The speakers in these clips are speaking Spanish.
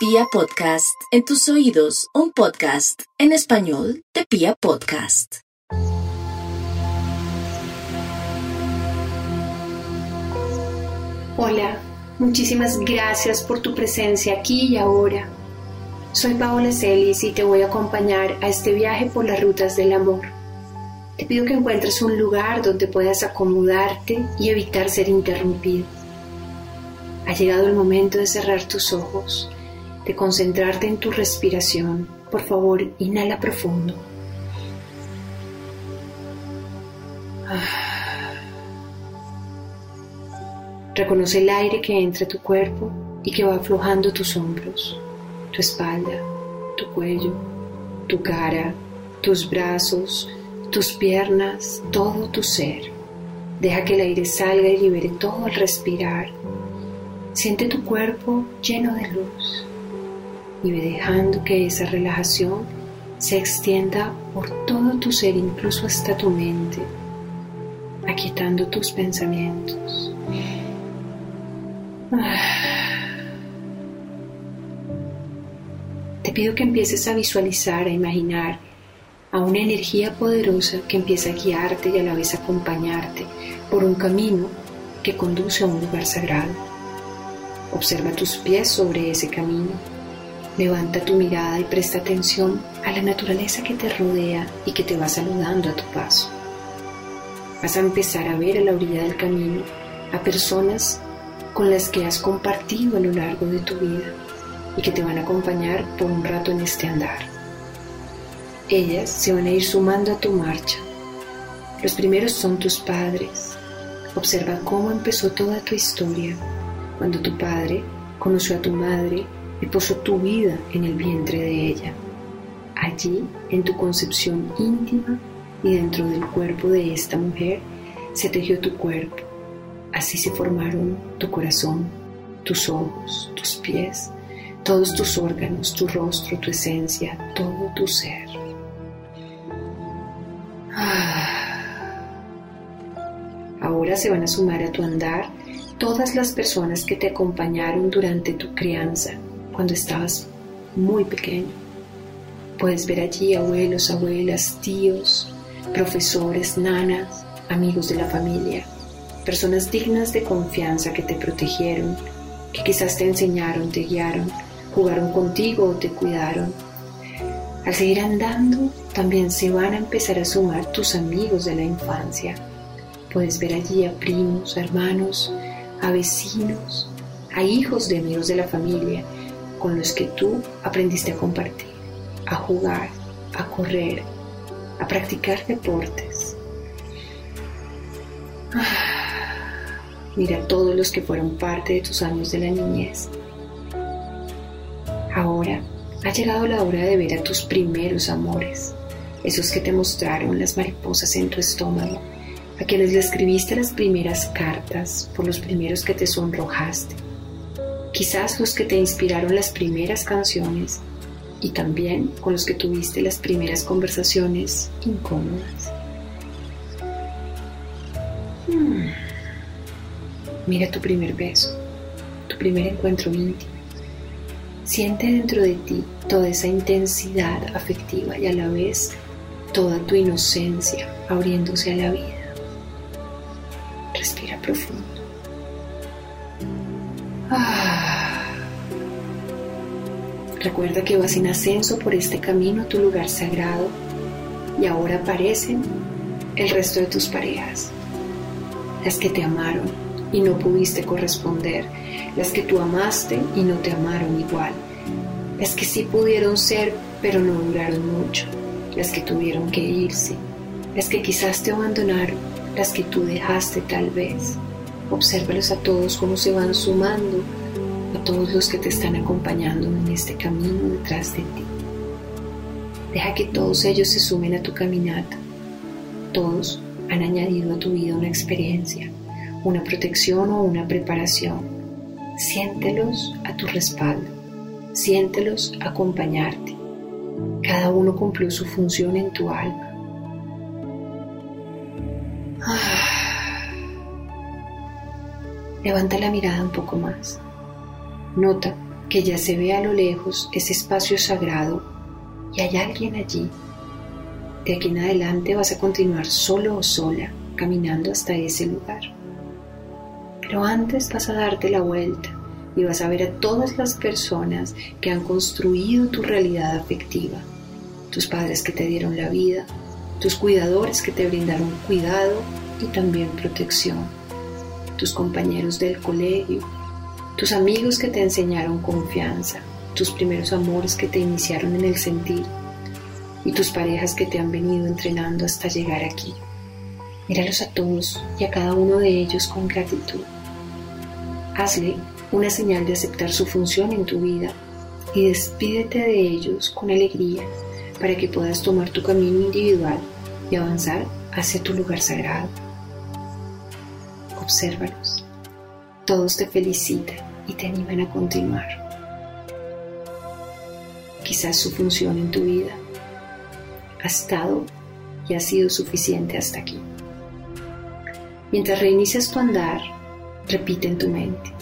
Pia Podcast, en tus oídos, un podcast en español de Pia Podcast. Hola, muchísimas gracias por tu presencia aquí y ahora. Soy Paola Celis y te voy a acompañar a este viaje por las rutas del amor. Te pido que encuentres un lugar donde puedas acomodarte y evitar ser interrumpido. Ha llegado el momento de cerrar tus ojos, concentrarte en tu respiración. Por favor, inhala profundo. Reconoce el aire que entra a tu cuerpo y que va aflojando tus hombros, tu espalda, tu cuello, tu cara, tus brazos, tus piernas, todo tu ser. Deja que el aire salga y libere todo al respirar. Siente tu cuerpo lleno de luz y dejando que esa relajación se extienda por todo tu ser, incluso hasta tu mente, aquietando tus pensamientos. Te pido que empieces a visualizar, a imaginar a una energía poderosa que empieza a guiarte y a la vez acompañarte por un camino que conduce a un lugar sagrado. Observa tus pies sobre ese camino. Levanta tu mirada y presta atención a la naturaleza que te rodea y que te va saludando a tu paso. Vas a empezar a ver a la orilla del camino a personas con las que has compartido a lo largo de tu vida y que te van a acompañar por un rato en este andar. Ellas se van a ir sumando a tu marcha. Los primeros son tus padres. Observa cómo empezó toda tu historia, cuando tu padre conoció a tu madre y posó tu vida en el vientre de ella. Allí, en tu concepción íntima y dentro del cuerpo de esta mujer, se tejió tu cuerpo. Así se formaron tu corazón, tus ojos, tus pies, todos tus órganos, tu rostro, tu esencia, todo tu ser. Ahora se van a sumar a tu andar todas las personas que te acompañaron durante tu crianza, cuando estabas muy pequeño. Puedes ver allí abuelos, abuelas, tíos, profesores, nanas, amigos de la familia, personas dignas de confianza que te protegieron, que quizás te enseñaron, te guiaron, jugaron contigo o te cuidaron. Al seguir andando, también se van a empezar a sumar tus amigos de la infancia. Puedes ver allí a primos, a hermanos, a vecinos, a hijos de amigos de la familia con los que tú aprendiste a compartir, a jugar, a correr, a practicar deportes. Mira a todos los que fueron parte de tus años de la niñez. Ahora ha llegado la hora de ver a tus primeros amores, esos que te mostraron las mariposas en tu estómago, a quienes le escribiste las primeras cartas, por los primeros que te sonrojaste, quizás los que te inspiraron las primeras canciones y también con los que tuviste las primeras conversaciones incómodas. Hmm. Mira tu primer beso, tu primer encuentro íntimo. Siente dentro de ti toda esa intensidad afectiva y a la vez toda tu inocencia abriéndose a la vida. Respira profundo. Ah. Recuerda que vas en ascenso por este camino a tu lugar sagrado y ahora aparecen el resto de tus parejas, las que te amaron y no pudiste corresponder, las que tú amaste y no te amaron igual, las que sí pudieron ser pero no duraron mucho, las que tuvieron que irse, las que quizás te abandonaron, las que tú dejaste tal vez. Obsérvalos a todos cómo se van sumando, a todos los que te están acompañando en este camino detrás de ti. Deja que todos ellos se sumen a tu caminata. Todos han añadido a tu vida una experiencia, una protección o una preparación. Siéntelos a tu respaldo, siéntelos acompañarte. Cada uno cumplió su función en tu alma. Levanta la mirada un poco más. Nota que ya se ve a lo lejos ese espacio sagrado y hay alguien allí. De aquí en adelante vas a continuar solo o sola caminando hasta ese lugar. Pero antes vas a darte la vuelta y vas a ver a todas las personas que han construido tu realidad afectiva. Tus padres que te dieron la vida, tus cuidadores que te brindaron cuidado y también protección, tus compañeros del colegio, tus amigos que te enseñaron confianza, tus primeros amores que te iniciaron en el sentir y tus parejas que te han venido entrenando hasta llegar aquí. Míralos a todos y a cada uno de ellos con gratitud. Hazle una señal de aceptar su función en tu vida y despídete de ellos con alegría para que puedas tomar tu camino individual y avanzar hacia tu lugar sagrado. Obsérvalos. Todos te felicitan y te animan a continuar. Quizás su función en tu vida ha estado y ha sido suficiente hasta aquí. Mientras reinicias tu andar, repite en tu mente.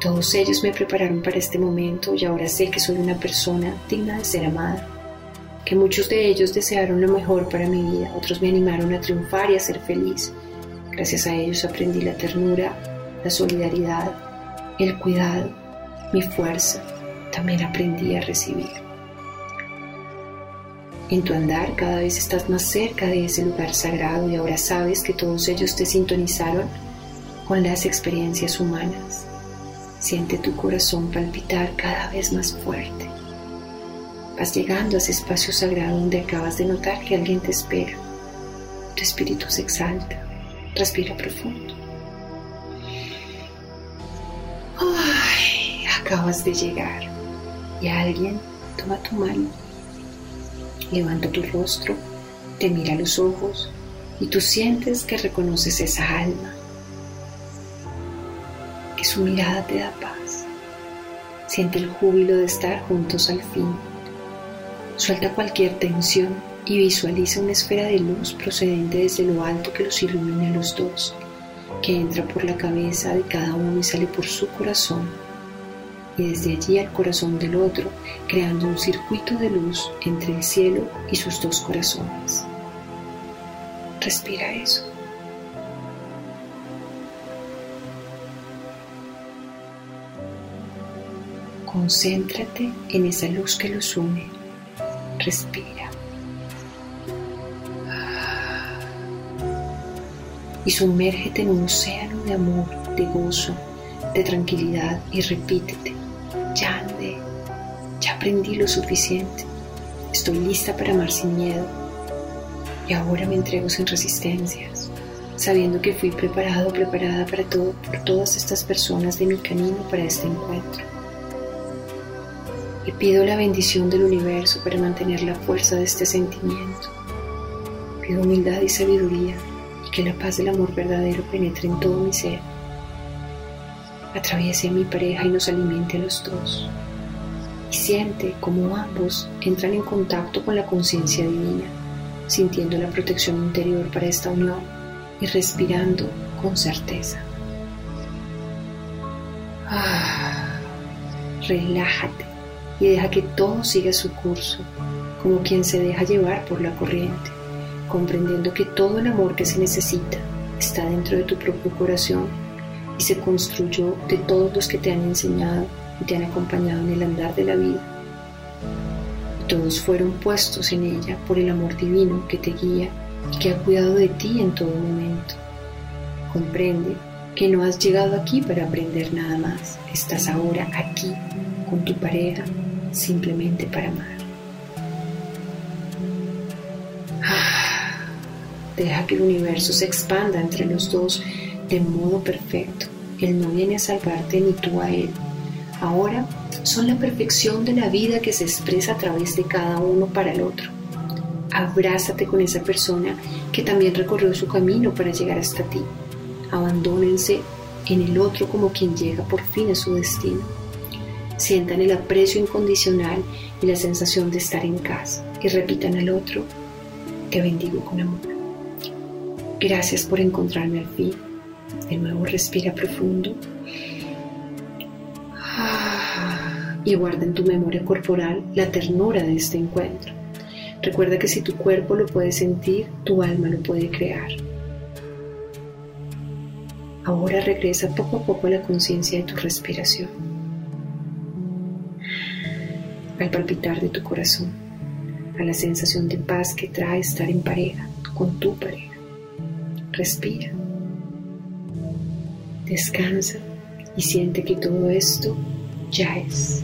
Todos ellos me prepararon para este momento y ahora sé que soy una persona digna de ser amada. Que muchos de ellos desearon lo mejor para mi vida, otros me animaron a triunfar y a ser feliz. Gracias a ellos aprendí la ternura, la solidaridad, el cuidado, mi fuerza. También aprendí a recibir. En tu andar cada vez estás más cerca de ese lugar sagrado y ahora sabes que todos ellos te sintonizaron con las experiencias humanas. Siente tu corazón palpitar cada vez más fuerte. Vas llegando a ese espacio sagrado donde acabas de notar que alguien te espera. Tu espíritu se exalta. Respira profundo. Ay, acabas de llegar y alguien toma tu mano. Levanta tu rostro, te mira a los ojos y tú sientes que reconoces esa alma que su mirada te da paz. Siente el júbilo de estar juntos al fin. Suelta cualquier tensión y visualiza una esfera de luz procedente desde lo alto que los ilumina los dos, que entra por la cabeza de cada uno y sale por su corazón, y desde allí al corazón del otro, creando un circuito de luz entre el cielo y sus dos corazones. Respira eso. Concéntrate en esa luz que los une. Respira. Y sumérgete en un océano de amor, de gozo, de tranquilidad y repítete, ya andé, ya aprendí lo suficiente, estoy lista para amar sin miedo y ahora me entrego sin resistencias, sabiendo que fui preparado, preparada para todo por todas estas personas de mi camino para este encuentro. Y pido la bendición del universo para mantener la fuerza de este sentimiento. Pido humildad y sabiduría que la paz del amor verdadero penetre en todo mi ser. Atraviese a mi pareja y nos alimente a los dos. Y siente como ambos entran en contacto con la conciencia divina, sintiendo la protección interior para esta unión y respirando con certeza. Ah, relájate y deja que todo siga su curso, como quien se deja llevar por la corriente, comprendiendo que todo el amor que se necesita está dentro de tu propio corazón y se construyó de todos los que te han enseñado y te han acompañado en el andar de la vida. Y todos fueron puestos en ella por el amor divino que te guía y que ha cuidado de ti en todo momento. Comprende que no has llegado aquí para aprender nada más, estás ahora aquí con tu pareja simplemente para amar. Deja que el universo se expanda entre los dos de modo perfecto. Él no viene a salvarte ni tú a Él. Ahora son la perfección de la vida que se expresa a través de cada uno para el otro. Abrázate con esa persona que también recorrió su camino para llegar hasta ti. Abandónense en el otro como quien llega por fin a su destino sientan el aprecio incondicional y la sensación de estar en casa y repitan al otro, te bendigo con amor. Gracias por encontrarme al fin. De nuevo respira profundo. Ah. y guarda en tu memoria corporal la ternura de este encuentro. Recuerda que si tu cuerpo lo puede sentir, tu alma lo puede crear. Ahora regresa poco a poco a la conciencia de tu respiración, al palpitar de tu corazón, a la sensación de paz que trae estar en pareja, con tu pareja. Respira, descansa y siente que todo esto ya es.